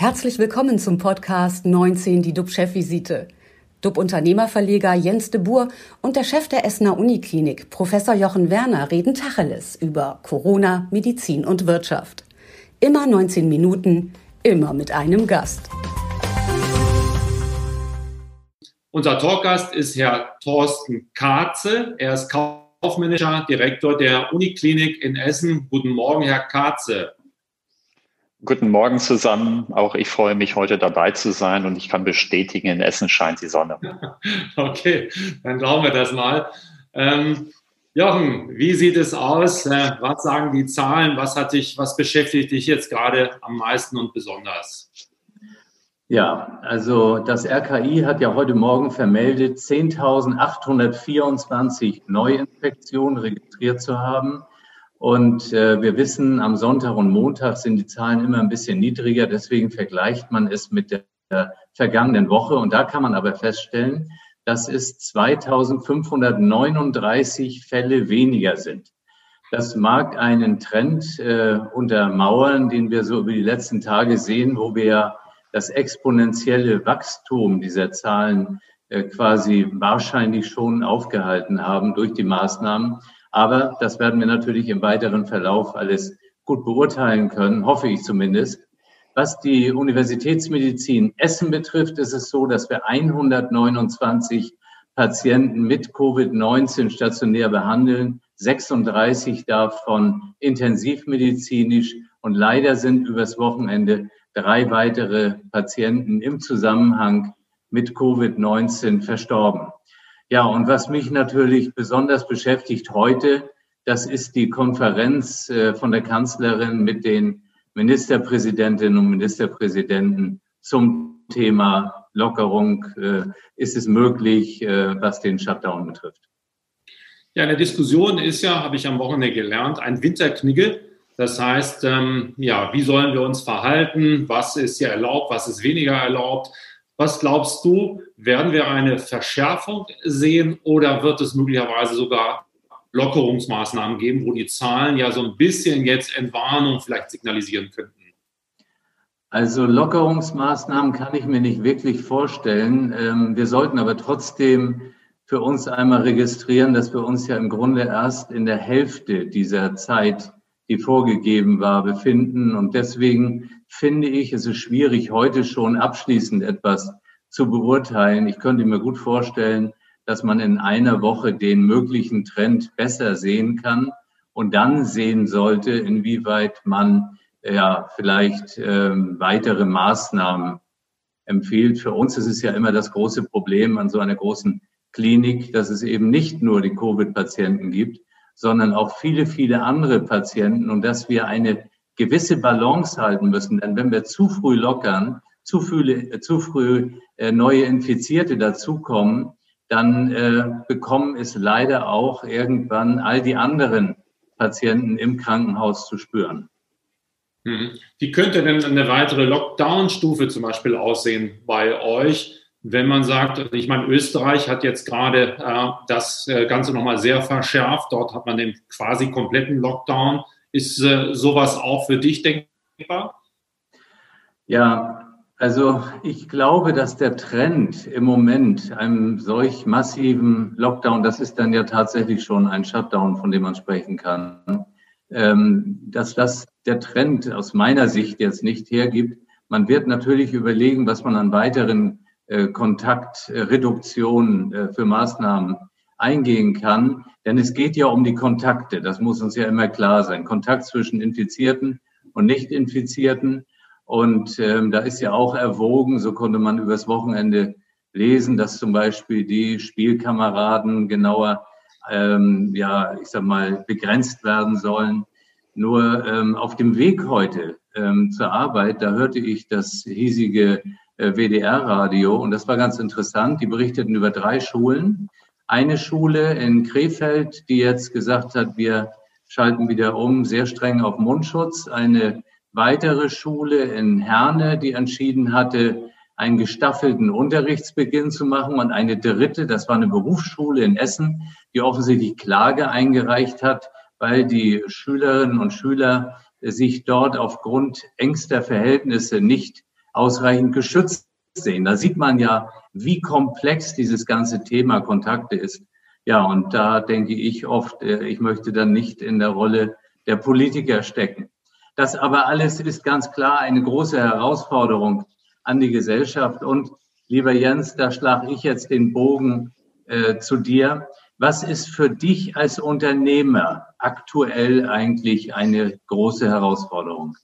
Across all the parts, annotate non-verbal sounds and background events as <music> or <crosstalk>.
Herzlich willkommen zum Podcast 19, die DUB-Chefvisite. DUB-Unternehmerverleger Jens de Boer und der Chef der Essener Uniklinik, Professor Jochen Werner, reden Tacheles über Corona, Medizin und Wirtschaft. Immer 19 Minuten, immer mit einem Gast. Unser Talkgast ist Herr Thorsten Katze. Er ist kaufmännischer Direktor der Uniklinik in Essen. Guten Morgen, Herr Katze. Guten Morgen zusammen. Auch ich freue mich, heute dabei zu sein und ich kann bestätigen, in Essen scheint die Sonne. <laughs> Okay, dann glauben wir das mal. Ähm, Jochen, wie sieht es aus? Äh, was sagen die Zahlen? Was hat dich, was beschäftigt dich jetzt gerade am meisten und besonders? Ja, also das RKI hat ja heute Morgen vermeldet, 10.824 Neuinfektionen registriert zu haben. Und äh, wir wissen, am Sonntag und Montag sind die Zahlen immer ein bisschen niedriger. Deswegen vergleicht man es mit der, vergangenen Woche. Und da kann man aber feststellen, dass es 2539 Fälle weniger sind. Das mag einen Trend äh, untermauern, den wir so über die letzten Tage sehen, wo wir das exponentielle Wachstum dieser Zahlen äh, quasi wahrscheinlich schon aufgehalten haben durch die Maßnahmen. Aber das werden wir natürlich im weiteren Verlauf alles gut beurteilen können, hoffe ich zumindest. Was die Universitätsmedizin Essen betrifft, ist es so, dass wir 129 Patienten mit Covid-19 stationär behandeln, 36 davon intensivmedizinisch und leider sind übers Wochenende drei weitere Patienten im Zusammenhang mit Covid-19 verstorben. Ja, und was mich natürlich besonders beschäftigt heute, das ist die Konferenz äh, von der Kanzlerin mit den Ministerpräsidentinnen und Ministerpräsidenten zum Thema Lockerung. Äh, ist es möglich, äh, was den Shutdown betrifft? Ja, eine Diskussion ist ja, habe ich am Wochenende gelernt, ein Winterknigge. Das heißt, ähm, ja, wie sollen wir uns verhalten? Was ist hier erlaubt? Was ist weniger erlaubt? Was glaubst du, werden wir eine Verschärfung sehen oder wird es möglicherweise sogar Lockerungsmaßnahmen geben, wo die Zahlen ja so ein bisschen jetzt Entwarnung vielleicht signalisieren könnten? Also Lockerungsmaßnahmen kann ich mir nicht wirklich vorstellen. Ähm, wir sollten aber trotzdem für uns einmal registrieren, dass wir uns ja im Grunde erst in der Hälfte dieser Zeit, die vorgegeben war, befinden. Und deswegen finde ich, es ist schwierig, heute schon abschließend etwas zu beurteilen. Ich könnte mir gut vorstellen, dass man in einer Woche den möglichen Trend besser sehen kann und dann sehen sollte, inwieweit man ja vielleicht ähm, weitere Maßnahmen empfiehlt. Für uns ist es ja immer das große Problem an so einer großen Klinik, dass es eben nicht nur die Covid-Patienten gibt, sondern auch viele, viele andere Patienten und dass wir eine gewisse Balance halten müssen. Denn wenn wir zu früh lockern, zu, viele, zu früh äh, neue Infizierte dazukommen, dann äh, bekommen es leider auch irgendwann all die anderen Patienten im Krankenhaus zu spüren. Mhm. Wie könnte denn eine weitere Lockdown-Stufe zum Beispiel aussehen bei euch, wenn man sagt, ich meine, Österreich hat jetzt gerade äh, das äh, Ganze nochmal sehr verschärft. Dort hat man den quasi kompletten Lockdown. Ist äh, sowas auch für dich denkbar? Ja, also ich glaube, dass der Trend im Moment einem solch massiven Lockdown, das ist dann ja tatsächlich schon ein Shutdown, von dem man sprechen kann, ähm, dass das der Trend aus meiner Sicht jetzt nicht hergibt. Man wird natürlich überlegen, was man an weiteren äh, Kontaktreduktionen äh, für Maßnahmen eingehen kann. Denn es geht ja um die Kontakte. Das muss uns ja immer klar sein. Kontakt zwischen Infizierten und Nicht-Infizierten. Und ähm, da ist ja auch erwogen, so konnte man übers Wochenende lesen, dass zum Beispiel die Spielkameraden genauer, ähm, ja, ich sag mal, begrenzt werden sollen. Nur ähm, auf dem Weg heute ähm, zur Arbeit, da hörte ich das hiesige WDR-Radio und das war ganz interessant. Die berichteten über drei Schulen. Eine Schule in Krefeld, die jetzt gesagt hat, wir schalten wieder um, sehr streng auf Mundschutz. Eine weitere Schule in Herne, die entschieden hatte, einen gestaffelten Unterrichtsbeginn zu machen und eine dritte, das war eine Berufsschule in Essen, die offensichtlich Klage eingereicht hat, weil die Schülerinnen und Schüler sich dort aufgrund engster Verhältnisse nicht ausreichend geschützt sehen. Da sieht man ja, wie komplex dieses ganze Thema Kontakte ist. Ja, und da denke ich oft, äh, ich möchte dann nicht in der Rolle der Politiker stecken. Das aber alles ist ganz klar eine große Herausforderung an die Gesellschaft. Und lieber Jens, da schlage ich jetzt den Bogen äh, zu dir. Was ist für dich als Unternehmer aktuell eigentlich eine große Herausforderung?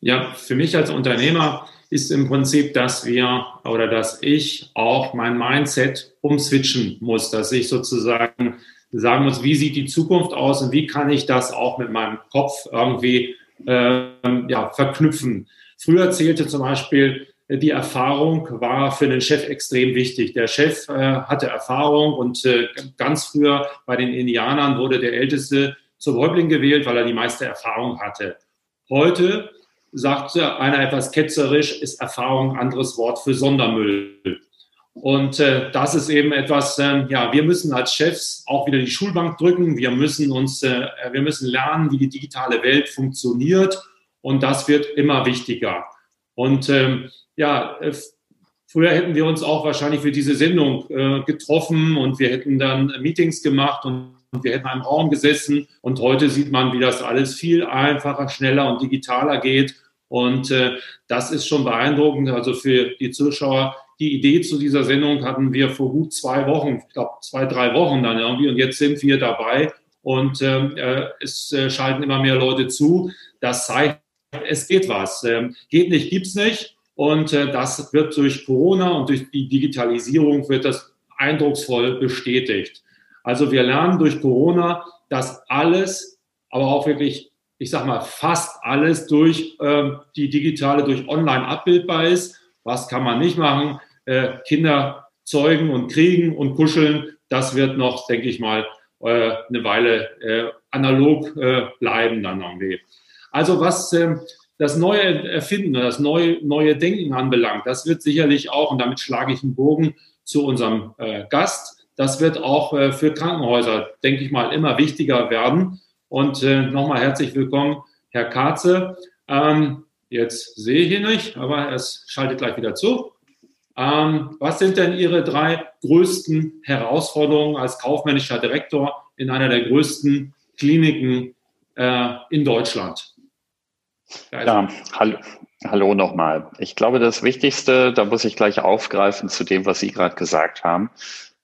Ja, für mich als Unternehmer ist im Prinzip, dass wir oder dass ich auch mein Mindset umswitchen muss, dass ich sozusagen sagen muss, wie sieht die Zukunft aus und wie kann ich das auch mit meinem Kopf irgendwie äh, ja, verknüpfen. Früher zählte zum Beispiel die Erfahrung war für den Chef extrem wichtig. Der Chef äh, hatte Erfahrung und äh, ganz früher bei den Indianern wurde der Älteste zum Häuptling gewählt, weil er die meiste Erfahrung hatte. Heute sagte einer etwas ketzerisch, ist Erfahrung ein anderes Wort für Sondermüll. Und äh, das ist eben etwas, äh, ja, wir müssen als Chefs auch wieder die Schulbank drücken. Wir müssen uns, äh, wir müssen lernen, wie die digitale Welt funktioniert. Und das wird immer wichtiger. Und ähm, ja, äh, früher hätten wir uns auch wahrscheinlich für diese Sendung äh, getroffen und wir hätten dann Meetings gemacht und wir hätten in einem Raum gesessen. Und heute sieht man, wie das alles viel einfacher, schneller und digitaler geht. Und äh, das ist schon beeindruckend. Also für die Zuschauer, die Idee zu dieser Sendung hatten wir vor gut zwei Wochen, ich glaube zwei, drei Wochen dann irgendwie. Und jetzt sind wir dabei und ähm, äh, es äh, schalten immer mehr Leute zu. Das zeigt, es geht was. Ähm, geht nicht, gibt's nicht. Und äh, das wird durch Corona und durch die Digitalisierung wird das eindrucksvoll bestätigt. Also wir lernen durch Corona, dass alles, aber auch wirklich, ich sag mal, fast alles durch äh, die digitale, durch online abbildbar ist. Was kann man nicht machen? Äh, Kinder zeugen und kriegen und kuscheln, das wird noch, denke ich mal, äh, eine Weile äh, analog äh, bleiben dann irgendwie. Also was ähm, das neue Erfinden, das neue, neue Denken anbelangt, das wird sicherlich auch, und damit schlage ich einen Bogen zu unserem äh, Gast, das wird auch äh, für Krankenhäuser, denke ich mal, immer wichtiger werden. Und äh, nochmal herzlich willkommen, Herr Katze. Ähm, jetzt sehe ich ihn nicht, aber es schaltet gleich wieder zu. Ähm, was sind denn Ihre drei größten Herausforderungen als kaufmännischer Direktor in einer der größten Kliniken äh, in Deutschland? Ja, hallo, hallo nochmal. Ich glaube, das Wichtigste, da muss ich gleich aufgreifen zu dem, was Sie gerade gesagt haben.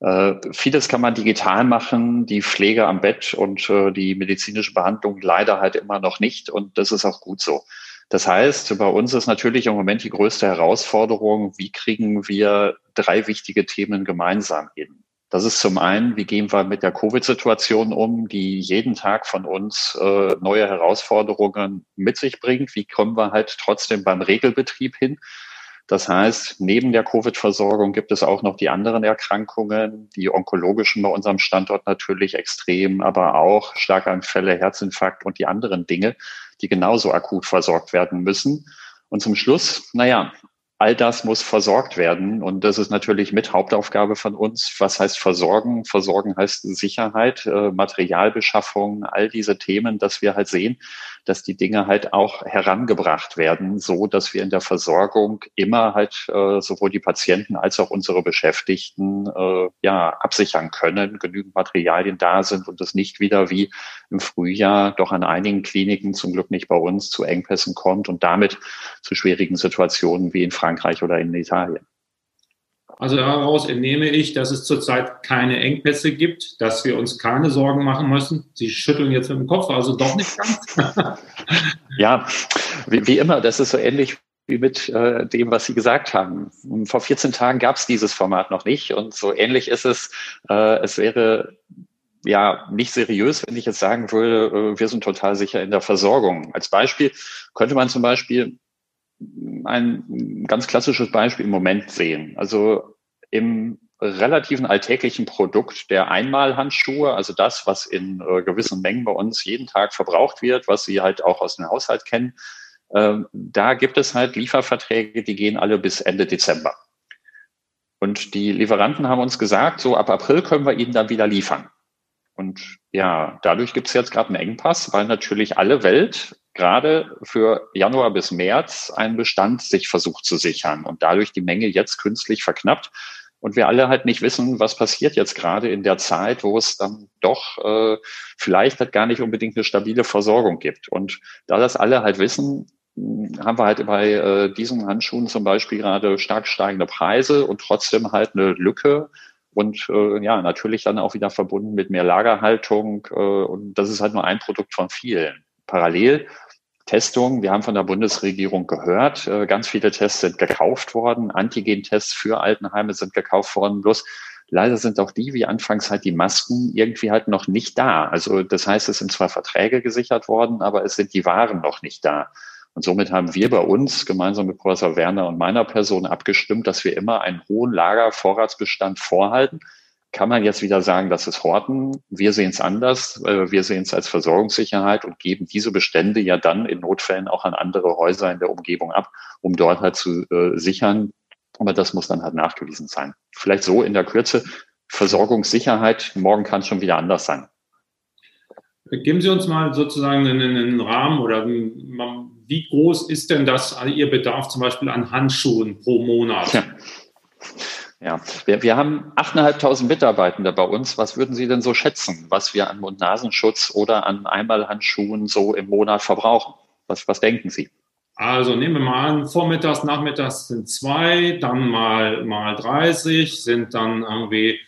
Äh, vieles kann man digital machen, die Pflege am Bett und äh, die medizinische Behandlung leider halt immer noch nicht. Und das ist auch gut so. Das heißt, bei uns ist natürlich im Moment die größte Herausforderung, wie kriegen wir drei wichtige Themen gemeinsam hin? Das ist zum einen, wie gehen wir mit der Covid-Situation um, die jeden Tag von uns äh, neue Herausforderungen mit sich bringt. Wie kommen wir halt trotzdem beim Regelbetrieb hin? Das heißt, neben der Covid-Versorgung gibt es auch noch die anderen Erkrankungen, die onkologischen bei unserem Standort natürlich extrem, aber auch Schlaganfälle, Herzinfarkt und die anderen Dinge, die genauso akut versorgt werden müssen. Und zum Schluss, naja, all das muss versorgt werden. Und das ist natürlich mit Hauptaufgabe von uns. Was heißt versorgen? Versorgen heißt Sicherheit, äh, Materialbeschaffung, all diese Themen, dass wir halt sehen, dass die Dinge halt auch herangebracht werden, so dass wir in der Versorgung immer halt äh, sowohl die Patienten als auch unsere Beschäftigten äh, ja absichern können, genügend Materialien da sind und es nicht wieder wie im Frühjahr doch an einigen Kliniken, zum Glück nicht bei uns, zu Engpässen kommt und damit zu schwierigen Situationen wie in Frankreich oder in Italien. Also daraus entnehme ich, dass es zurzeit keine Engpässe gibt, dass wir uns keine Sorgen machen müssen. Sie schütteln jetzt mit dem Kopf, also doch nicht ganz. <laughs> ja, wie, wie, immer, das ist so ähnlich wie mit äh, dem, was Sie gesagt haben. Vor 14 Tagen gab es dieses Format noch nicht und so ähnlich ist es. Äh, es wäre ja nicht seriös, wenn ich jetzt sagen würde, äh, wir sind total sicher in der Versorgung. Als Beispiel könnte man zum Beispiel ein ganz klassisches Beispiel im Moment sehen. Also im relativen alltäglichen Produkt der Einmalhandschuhe, also das, was in äh, gewissen Mengen bei uns jeden Tag verbraucht wird, was Sie halt auch aus dem Haushalt kennen, äh, da gibt es halt Lieferverträge, die gehen alle bis Ende Dezember. Und die Lieferanten haben uns gesagt, so ab April können wir Ihnen dann wieder liefern. Und ja, dadurch gibt es jetzt gerade einen Engpass, weil natürlich alle Welt gerade für Januar bis März einen Bestand sich versucht zu sichern und dadurch die Menge jetzt künstlich verknappt. Und wir alle halt nicht wissen, was passiert jetzt gerade in der Zeit, wo es dann doch äh, vielleicht halt gar nicht unbedingt eine stabile Versorgung gibt. Und da das alle halt wissen, haben wir halt bei äh, diesen Handschuhen zum Beispiel gerade stark steigende Preise und trotzdem halt eine Lücke und äh, ja, natürlich dann auch wieder verbunden mit mehr Lagerhaltung. Äh, und das ist halt nur ein Produkt von vielen. Parallel Testungen, wir haben von der Bundesregierung gehört, äh, ganz viele Tests sind gekauft worden, Antigen-Tests für Altenheime sind gekauft worden, bloß leider sind auch die, wie anfangs halt die Masken, irgendwie halt noch nicht da. Also das heißt, es sind zwar Verträge gesichert worden, aber es sind die Waren noch nicht da. Und somit haben wir bei uns gemeinsam mit Professor Werner und meiner Person abgestimmt, dass wir immer einen hohen Lagervorratsbestand vorhalten. Kann man jetzt wieder sagen, das ist Horten. Wir sehen es anders. Äh, wir sehen es als Versorgungssicherheit und geben diese Bestände ja dann in Notfällen auch an andere Häuser in der Umgebung ab, um dort halt zu äh, sichern. Aber das muss dann halt nachgewiesen sein. Vielleicht so in der Kürze. Versorgungssicherheit, morgen kann es schon wieder anders sein. Geben Sie uns mal sozusagen einen, einen Rahmen oder wie groß ist denn das Ihr Bedarf zum Beispiel an Handschuhen pro Monat? Ja. Ja, wir, wir haben 8.500 Mitarbeitende bei uns. Was würden Sie denn so schätzen, was wir an Mund-Nasenschutz oder an Einmalhandschuhen so im Monat verbrauchen? Was, was denken Sie? Also nehmen wir mal an, vormittags, nachmittags sind zwei, dann mal, mal 30, sind dann irgendwie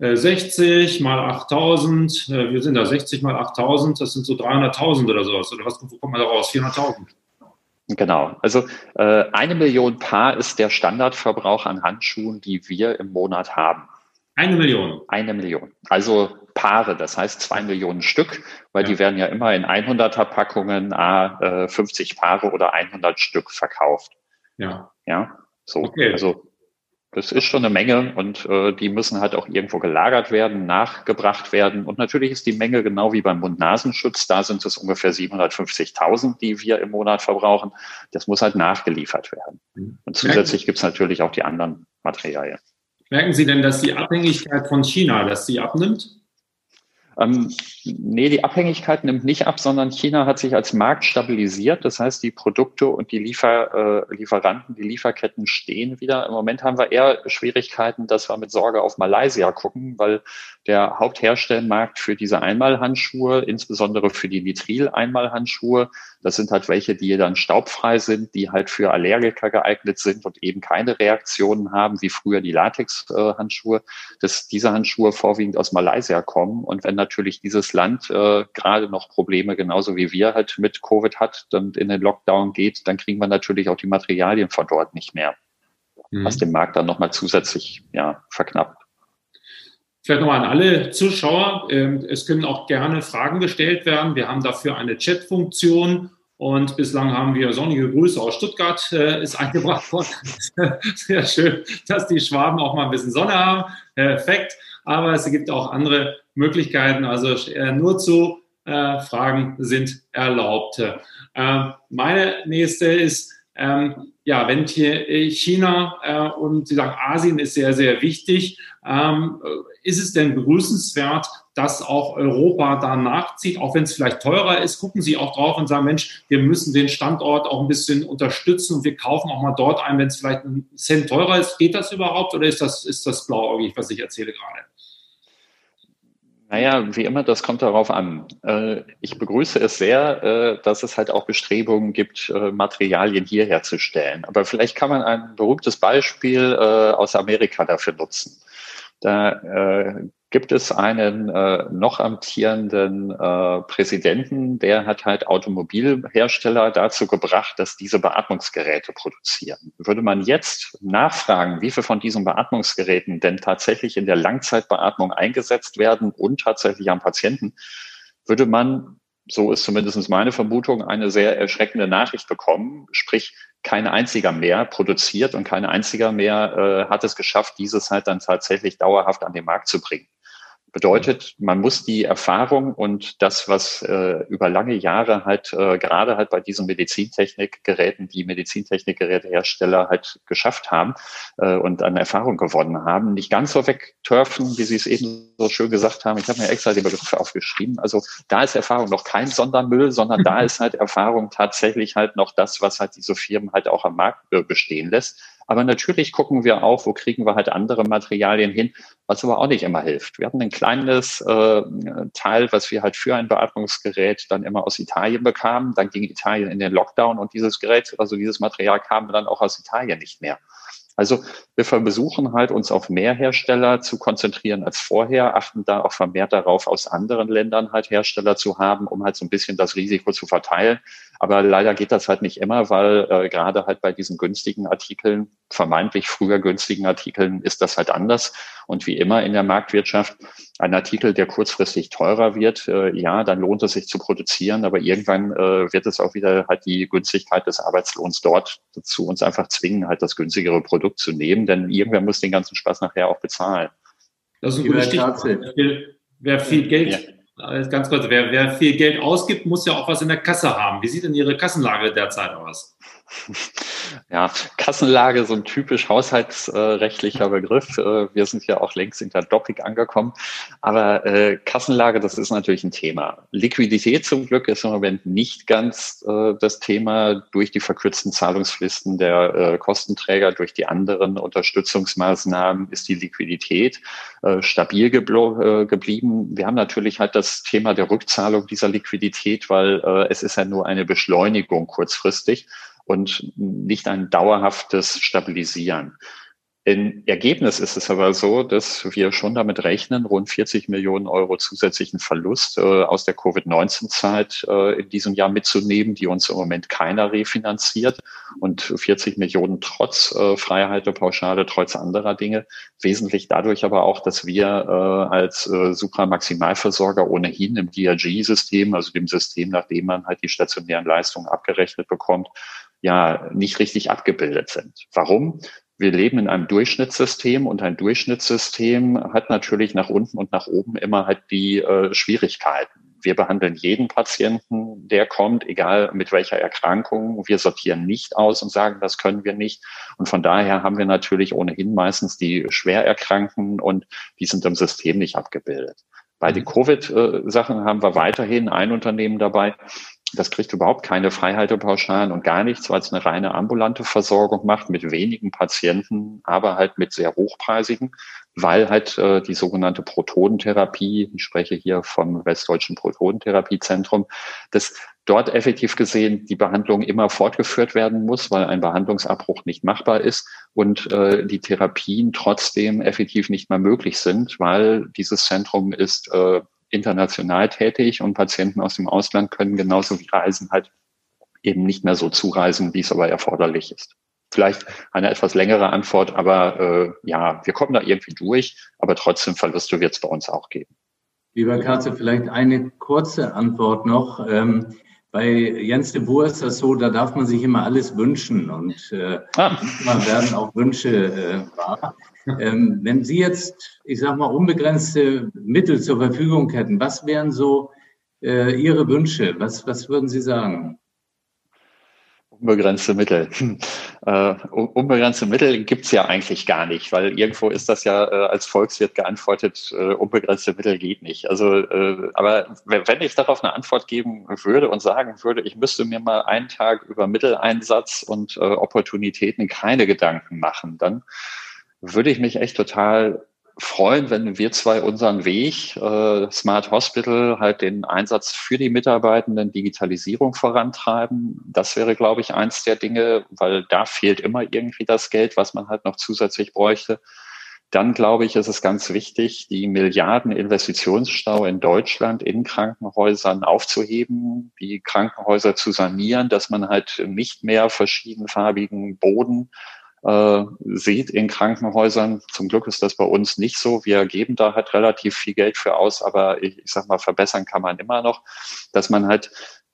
60 äh, mal 8000, äh, wir sind da 60 mal 8000, das sind so 300.000 oder sowas. Oder was kommt man da raus? 400.000. Genau. Also äh, eine Million Paar ist der Standardverbrauch an Handschuhen, die wir im Monat haben. Eine Million. Eine Million. Also Paare, das heißt zwei Millionen Stück, weil ja. die werden ja immer in 100er Packungen, äh, 50 Paare oder 100 Stück verkauft. Ja. Ja. So. Okay. Also das ist schon eine Menge und äh, die müssen halt auch irgendwo gelagert werden, nachgebracht werden. Und natürlich ist die Menge genau wie beim Mund-Nasenschutz. Da sind es ungefähr 750.000, die wir im Monat verbrauchen. Das muss halt nachgeliefert werden. Und zusätzlich gibt es natürlich auch die anderen Materialien. Merken Sie denn, dass die Abhängigkeit von China, dass sie abnimmt? Ähm, nee, die Abhängigkeit nimmt nicht ab, sondern China hat sich als Markt stabilisiert. Das heißt, die Produkte und die Liefer, äh, Lieferanten, die Lieferketten stehen wieder. Im Moment haben wir eher Schwierigkeiten, dass wir mit Sorge auf Malaysia gucken, weil der Hauptherstellmarkt für diese Einmalhandschuhe, insbesondere für die Nitril-Einmalhandschuhe, das sind halt welche, die dann staubfrei sind, die halt für Allergiker geeignet sind und eben keine Reaktionen haben, wie früher die Latex-Handschuhe, dass diese Handschuhe vorwiegend aus Malaysia kommen. Und wenn natürlich dieses Land äh, gerade noch Probleme, genauso wie wir halt mit Covid hat und in den Lockdown geht, dann kriegen wir natürlich auch die Materialien von dort nicht mehr, mhm. was den Markt dann nochmal zusätzlich ja, verknappt. Vielleicht nochmal an alle Zuschauer. Ähm, es können auch gerne Fragen gestellt werden. Wir haben dafür eine Chat-Funktion und bislang haben wir sonnige Grüße aus Stuttgart, äh, ist <laughs> eingebracht worden. Sehr schön, dass die Schwaben auch mal ein bisschen Sonne haben. Perfekt. Aber es gibt auch andere Möglichkeiten. Also äh, nur zu äh, Fragen sind erlaubt. Ähm, meine nächste ist, ähm, ja, wenn hier China und Sie sagen, Asien ist sehr, sehr wichtig, ähm, ist es denn begrüßenswert, dass auch Europa da nachzieht, auch wenn es vielleicht teurer ist? Gucken Sie auch drauf und sagen, Mensch, wir müssen den Standort auch ein bisschen unterstützen und wir kaufen auch mal dort ein, wenn es vielleicht ein Cent teurer ist. Geht das überhaupt oder ist das, ist das blauäugig, was ich erzähle gerade? Naja, wie immer, das kommt darauf an. Äh, ich begrüße es sehr, äh, dass es halt auch Bestrebungen gibt, äh, Materialien hier herzustellen. Aber vielleicht kann man ein berühmtes Beispiel aus Amerika dafür nutzen. Da äh, gibt es einen äh, noch amtierenden äh, Präsidenten, der hat halt Automobilhersteller dazu gebracht, dass diese Beatmungsgeräte produzieren. Würde man jetzt nachfragen, wie viel von diesen Beatmungsgeräten denn tatsächlich in der Langzeitbeatmung eingesetzt werden und tatsächlich am Patienten, würde man so ist zumindest meine Vermutung, eine sehr erschreckende Nachricht bekommen. Sprich, kein einziger mehr produziert und kein einziger mehr äh, hat es geschafft, dieses halt dann tatsächlich dauerhaft an den Markt zu bringen. Bedeutet, man muss die Erfahrung und das, was äh, über lange Jahre halt äh, gerade halt bei diesen Medizintechnikgeräten, die Medizintechnikgerätehersteller halt geschafft haben äh, und an Erfahrung gewonnen haben, nicht ganz so wegturfen, wie Sie es eben so schön gesagt haben. Ich habe mir extra die Begriffe aufgeschrieben. Also da ist Erfahrung noch kein Sondermüll, sondern da <laughs> ist halt Erfahrung tatsächlich halt noch das, was halt diese Firmen halt auch am Markt äh, bestehen lässt. Aber natürlich gucken wir auch, wo kriegen wir halt andere Materialien hin, was aber auch nicht immer hilft. Wir hatten ein kleines äh, Teil, was wir halt für ein Beatmungsgerät dann immer aus Italien bekamen. Dann ging Italien in den Lockdown und dieses Gerät, also dieses Material kam dann auch aus Italien nicht mehr. Also wir versuchen halt, uns auf mehr Hersteller zu konzentrieren als vorher, achten da auch vermehrt darauf, aus anderen Ländern halt Hersteller zu haben, um halt so ein bisschen das Risiko zu verteilen. Aber leider geht das halt nicht immer, weil äh, gerade halt bei diesen günstigen Artikeln, vermeintlich früher günstigen Artikeln, ist das halt anders. Und wie immer in der Marktwirtschaft, ein Artikel, der kurzfristig teurer wird, äh, ja, dann lohnt es sich zu produzieren, aber irgendwann äh, wird es auch wieder halt die Günstigkeit des Arbeitslohns dort zu uns einfach zwingen, halt das günstigere Produkt zu nehmen, denn irgendwer muss den ganzen Spaß nachher auch bezahlen. Das ist ein gutes Stichwort. Wer viel Geld, ja. Ganz kurz, wer, wer viel Geld ausgibt, muss ja auch was in der Kasse haben. Wie sieht denn Ihre Kassenlage derzeit aus? Ja, Kassenlage, so ein typisch haushaltsrechtlicher Begriff. Äh, wir sind ja auch längst in der Doppik angekommen. Aber äh, Kassenlage, das ist natürlich ein Thema. Liquidität zum Glück ist im Moment nicht ganz äh, das Thema durch die verkürzten Zahlungsfristen der Kostenträger, durch die anderen Unterstützungsmaßnahmen ist die Liquidität stabil geblieben. Wir haben natürlich halt das Thema der Rückzahlung dieser Liquidität, weil es ist ja nur eine Beschleunigung kurzfristig und nicht ein dauerhaftes Stabilisieren. Im Ergebnis ist es aber so, dass wir schon damit rechnen, rund 40 Millionen Euro zusätzlichen Verlust äh, aus der Covid-19-Zeit äh, in diesem Jahr mitzunehmen, die uns im Moment keiner refinanziert und 40 Millionen trotz äh, Freihaltepauschale, trotz anderer Dinge. Wesentlich dadurch aber auch, dass wir äh, als äh, Supramaximalversorger ohnehin im DRG-System, also dem System, nachdem man halt die stationären Leistungen abgerechnet bekommt, ja nicht richtig abgebildet sind. Warum? Wir leben in einem Durchschnittssystem und ein Durchschnittssystem hat natürlich nach unten und nach oben immer halt die äh, Schwierigkeiten. Wir behandeln jeden Patienten, der kommt, egal mit welcher Erkrankung. Wir sortieren nicht aus und sagen, das können wir nicht. Und von daher haben wir natürlich ohnehin meistens die Schwererkrankten und die sind im System nicht abgebildet. Bei den mhm. Covid-Sachen haben wir weiterhin ein Unternehmen dabei, das kriegt überhaupt keine Freihaltepauschalen und gar nichts, weil es eine reine ambulante Versorgung macht mit wenigen Patienten, aber halt mit sehr hochpreisigen, weil halt äh, die sogenannte Protonentherapie, ich spreche hier vom Westdeutschen Protonentherapiezentrum, dass dort effektiv gesehen die Behandlung immer fortgeführt werden muss, weil ein Behandlungsabbruch nicht machbar ist und äh, die Therapien trotzdem effektiv nicht mehr möglich sind, weil dieses Zentrum ist äh, international tätig und Patienten aus dem Ausland können genauso wie Reisen halt eben nicht mehr so zureisen, wie es aber erforderlich ist. Vielleicht eine etwas längere Antwort, aber äh, ja, wir kommen da irgendwie durch, aber trotzdem Verluste wird es bei uns auch geben. Lieber Katze, vielleicht eine kurze Antwort noch. Ähm, bei Jens de Boer ist das so, da darf man sich immer alles wünschen und äh, ah. manchmal werden auch Wünsche äh, wahr. Ähm, wenn Sie jetzt, ich sag mal, unbegrenzte Mittel zur Verfügung hätten, was wären so äh, Ihre Wünsche? Was, was würden Sie sagen? Unbegrenzte Mittel. <laughs> Äh, unbegrenzte Mittel gibt's ja eigentlich gar nicht, weil irgendwo ist das ja äh, als Volkswirt geantwortet, äh, unbegrenzte Mittel geht nicht. Also, äh, aber wenn ich darauf eine Antwort geben würde und sagen würde, ich müsste mir mal einen Tag über Mitteleinsatz und äh, Opportunitäten keine Gedanken machen, dann würde ich mich echt total freuen, wenn wir zwei unseren Weg, äh, Smart Hospital, halt den Einsatz für die Mitarbeitenden, Digitalisierung vorantreiben. Das wäre, glaube ich, eins der Dinge, weil da fehlt immer irgendwie das Geld, was man halt noch zusätzlich bräuchte. Dann glaube ich, ist es ganz wichtig, die Milliarden Investitionsstau in Deutschland in Krankenhäusern aufzuheben, die Krankenhäuser zu sanieren, dass man halt nicht mehr verschiedenfarbigen Boden äh, sieht in Krankenhäusern. Zum Glück ist das bei uns nicht so. Wir geben da halt relativ viel Geld für aus, aber ich, ich sag mal, verbessern kann man immer noch, dass man halt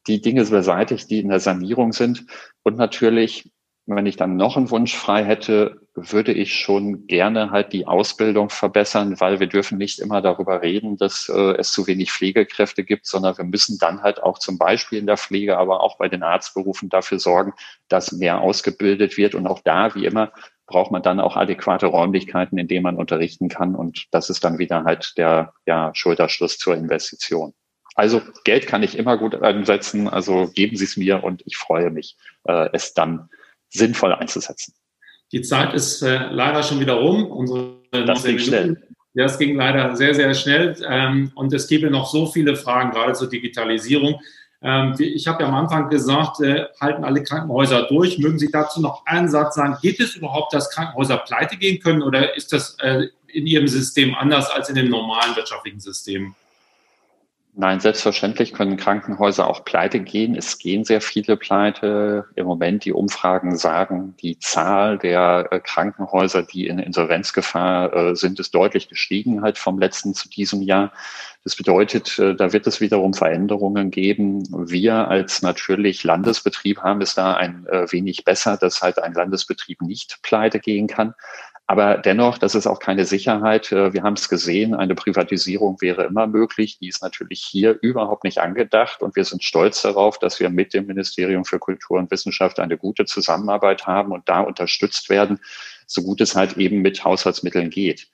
die Dinge beseitigt, die in der Sanierung sind und natürlich wenn ich dann noch einen Wunsch frei hätte, würde ich schon gerne halt die Ausbildung verbessern, weil wir dürfen nicht immer darüber reden, dass äh, es zu wenig Pflegekräfte gibt, sondern wir müssen dann halt auch zum Beispiel in der Pflege, aber auch bei den Arztberufen dafür sorgen, dass mehr ausgebildet wird. Und auch da, wie immer, braucht man dann auch adäquate Räumlichkeiten, in denen man unterrichten kann. Und das ist dann wieder halt der ja, Schulterschluss zur Investition. Also Geld kann ich immer gut einsetzen. Also geben Sie es mir und ich freue mich, äh, es dann sinnvoll einzusetzen. Die Zeit ist äh, leider schon wieder rum. Unsere das ging schnell. Ja, es ging leider sehr, sehr schnell. Ähm, und es gäbe noch so viele Fragen, gerade zur Digitalisierung. Ähm, ich habe ja am Anfang gesagt, äh, halten alle Krankenhäuser durch. Mögen Sie dazu noch einen Satz sagen? Geht es überhaupt, dass Krankenhäuser pleite gehen können oder ist das äh, in Ihrem System anders als in dem normalen wirtschaftlichen System? Nein, selbstverständlich können Krankenhäuser auch pleite gehen. Es gehen sehr viele pleite. Im Moment die Umfragen sagen, die Zahl der äh, Krankenhäuser, die in Insolvenzgefahr äh, sind, ist deutlich gestiegen halt vom letzten zu diesem Jahr. Das bedeutet, äh, da wird es wiederum Veränderungen geben. Wir als natürlich Landesbetrieb haben es da ein wenig besser, dass halt ein Landesbetrieb nicht pleite gehen kann. Aber dennoch, das ist auch keine Sicherheit. Äh, wir haben es gesehen, eine Privatisierung wäre immer möglich. Die ist natürlich hier überhaupt nicht angedacht. Und wir sind stolz darauf, dass wir mit dem Ministerium für Kultur und Wissenschaft eine gute Zusammenarbeit haben und da unterstützt werden, so gut es halt eben mit Haushaltsmitteln geht.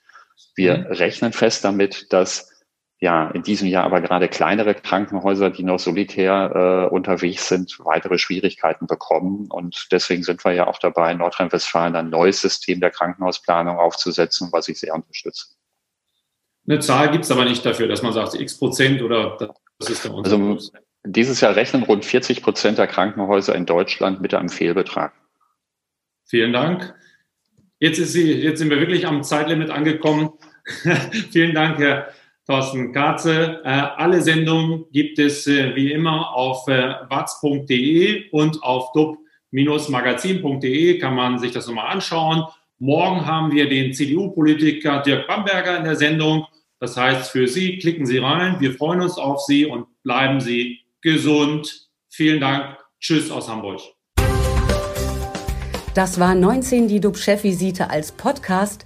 Wir mhm. rechnen fest damit, dass ja, in diesem Jahr aber gerade kleinere Krankenhäuser, die noch solitär äh, unterwegs sind, weitere Schwierigkeiten bekommen. Und deswegen sind wir ja auch dabei, in Nordrhein-Westfalen ein neues System der Krankenhausplanung aufzusetzen, was ich sehr unterstütze. Eine Zahl gibt es aber nicht dafür, dass man sagt, x Prozent oder das ist der Unterschied. Also dieses Jahr rechnen rund 40 Prozent der Krankenhäuser in Deutschland mit einem Fehlbetrag. Vielen Dank. Jetzt, ist sie, jetzt sind wir wirklich am Zeitlimit angekommen. <laughs> Vielen Dank, Herr Thorsten Katze. Äh, alle Sendungen gibt es äh, wie immer auf äh, watz.de und auf dub-magazin.de kann man sich das nochmal anschauen. Morgen haben wir den CDU-Politiker Dirk Bamberger in der Sendung. Das heißt, für Sie klicken Sie rein. Wir freuen uns auf Sie und bleiben Sie gesund. Vielen Dank. Tschüss aus Hamburg. Das war 19 die DUB-Chefvisite als Podcast.